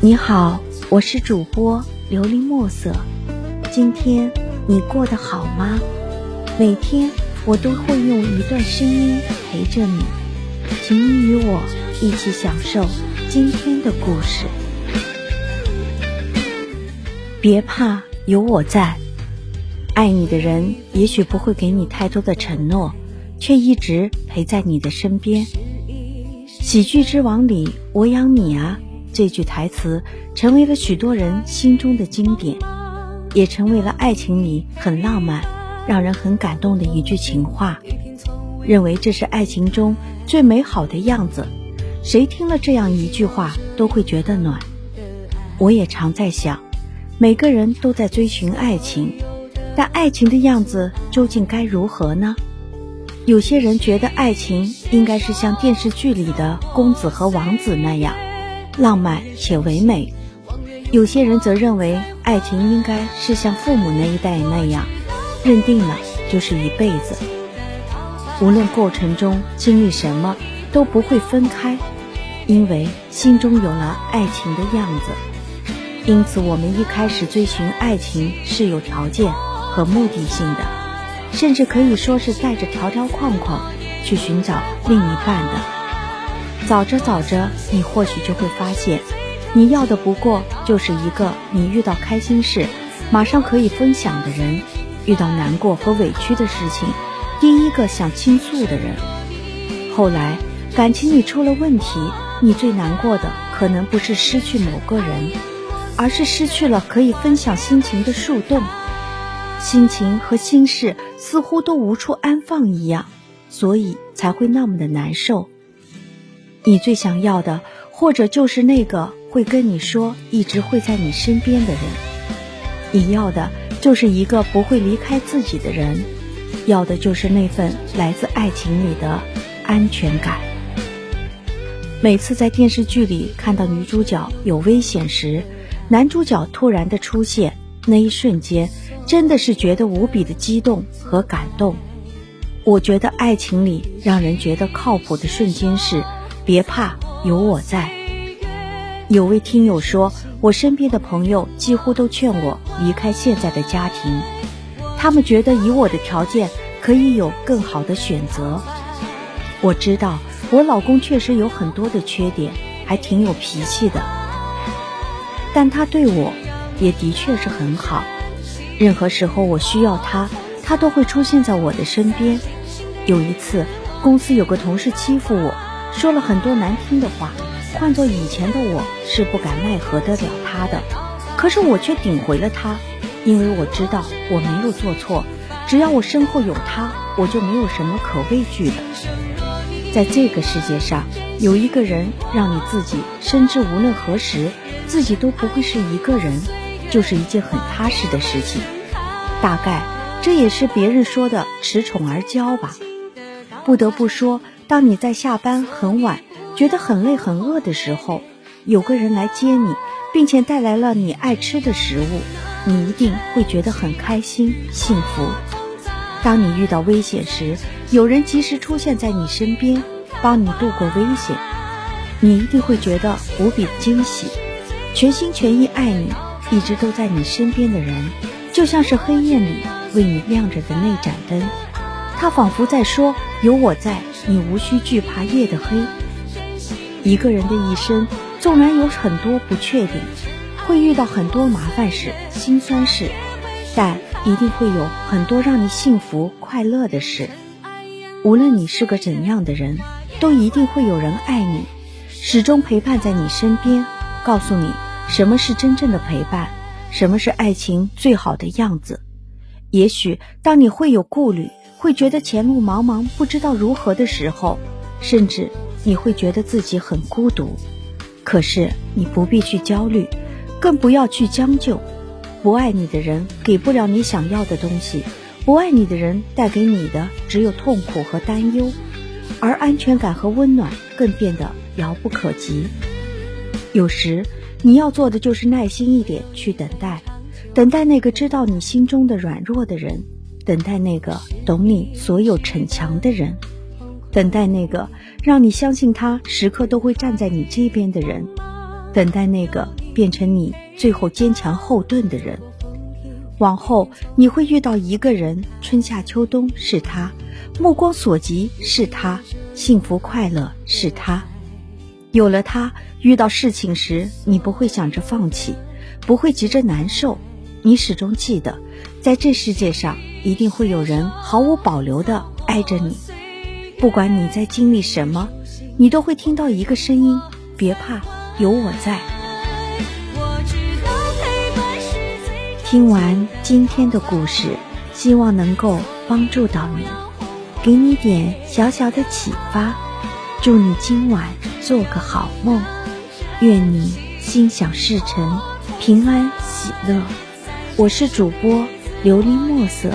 你好，我是主播琉璃墨色。今天你过得好吗？每天我都会用一段声音陪着你，请你与我一起享受今天的故事。别怕，有我在。爱你的人也许不会给你太多的承诺，却一直陪在你的身边。喜剧之王里，我养你啊。这句台词成为了许多人心中的经典，也成为了爱情里很浪漫、让人很感动的一句情话。认为这是爱情中最美好的样子，谁听了这样一句话都会觉得暖。我也常在想，每个人都在追寻爱情，但爱情的样子究竟该如何呢？有些人觉得爱情应该是像电视剧里的公子和王子那样。浪漫且唯美，有些人则认为爱情应该是像父母那一代那样，认定了就是一辈子，无论过程中经历什么都不会分开，因为心中有了爱情的样子。因此，我们一开始追寻爱情是有条件和目的性的，甚至可以说是带着条条框框去寻找另一半的。找着找着，你或许就会发现，你要的不过就是一个你遇到开心事马上可以分享的人，遇到难过和委屈的事情，第一个想倾诉的人。后来感情里出了问题，你最难过的可能不是失去某个人，而是失去了可以分享心情的树洞，心情和心事似乎都无处安放一样，所以才会那么的难受。你最想要的，或者就是那个会跟你说一直会在你身边的人。你要的就是一个不会离开自己的人，要的就是那份来自爱情里的安全感。每次在电视剧里看到女主角有危险时，男主角突然的出现，那一瞬间真的是觉得无比的激动和感动。我觉得爱情里让人觉得靠谱的瞬间是。别怕，有我在。有位听友说，我身边的朋友几乎都劝我离开现在的家庭，他们觉得以我的条件可以有更好的选择。我知道我老公确实有很多的缺点，还挺有脾气的，但他对我也的确是很好。任何时候我需要他，他都会出现在我的身边。有一次，公司有个同事欺负我。说了很多难听的话，换做以前的我是不敢奈何得了他的，可是我却顶回了他，因为我知道我没有做错，只要我身后有他，我就没有什么可畏惧的。在这个世界上，有一个人让你自己深知无论何时自己都不会是一个人，就是一件很踏实的事情。大概这也是别人说的恃宠而骄吧。不得不说。当你在下班很晚，觉得很累很饿的时候，有个人来接你，并且带来了你爱吃的食物，你一定会觉得很开心幸福。当你遇到危险时，有人及时出现在你身边，帮你度过危险，你一定会觉得无比惊喜。全心全意爱你，一直都在你身边的人，就像是黑夜里为你亮着的那盏灯，他仿佛在说：“有我在。”你无需惧怕夜的黑。一个人的一生，纵然有很多不确定，会遇到很多麻烦事、心酸事，但一定会有很多让你幸福快乐的事。无论你是个怎样的人，都一定会有人爱你，始终陪伴在你身边，告诉你什么是真正的陪伴，什么是爱情最好的样子。也许当你会有顾虑。会觉得前路茫茫，不知道如何的时候，甚至你会觉得自己很孤独。可是你不必去焦虑，更不要去将就。不爱你的人给不了你想要的东西，不爱你的人带给你的只有痛苦和担忧，而安全感和温暖更变得遥不可及。有时你要做的就是耐心一点去等待，等待那个知道你心中的软弱的人。等待那个懂你所有逞强的人。等待那个让你相信他时刻都会站在你这边的人，等待那个变成你最后坚强后盾的人。往后你会遇到一个人，春夏秋冬是他，目光所及是他，幸福快乐是他。有了他，遇到事情时你不会想着放弃，不会急着难受，你始终记得，在这世界上一定会有人毫无保留的爱着你。不管你在经历什么，你都会听到一个声音：别怕，有我在。听完今天的故事，希望能够帮助到你，给你点小小的启发。祝你今晚做个好梦，愿你心想事成，平安喜乐。我是主播琉璃墨色。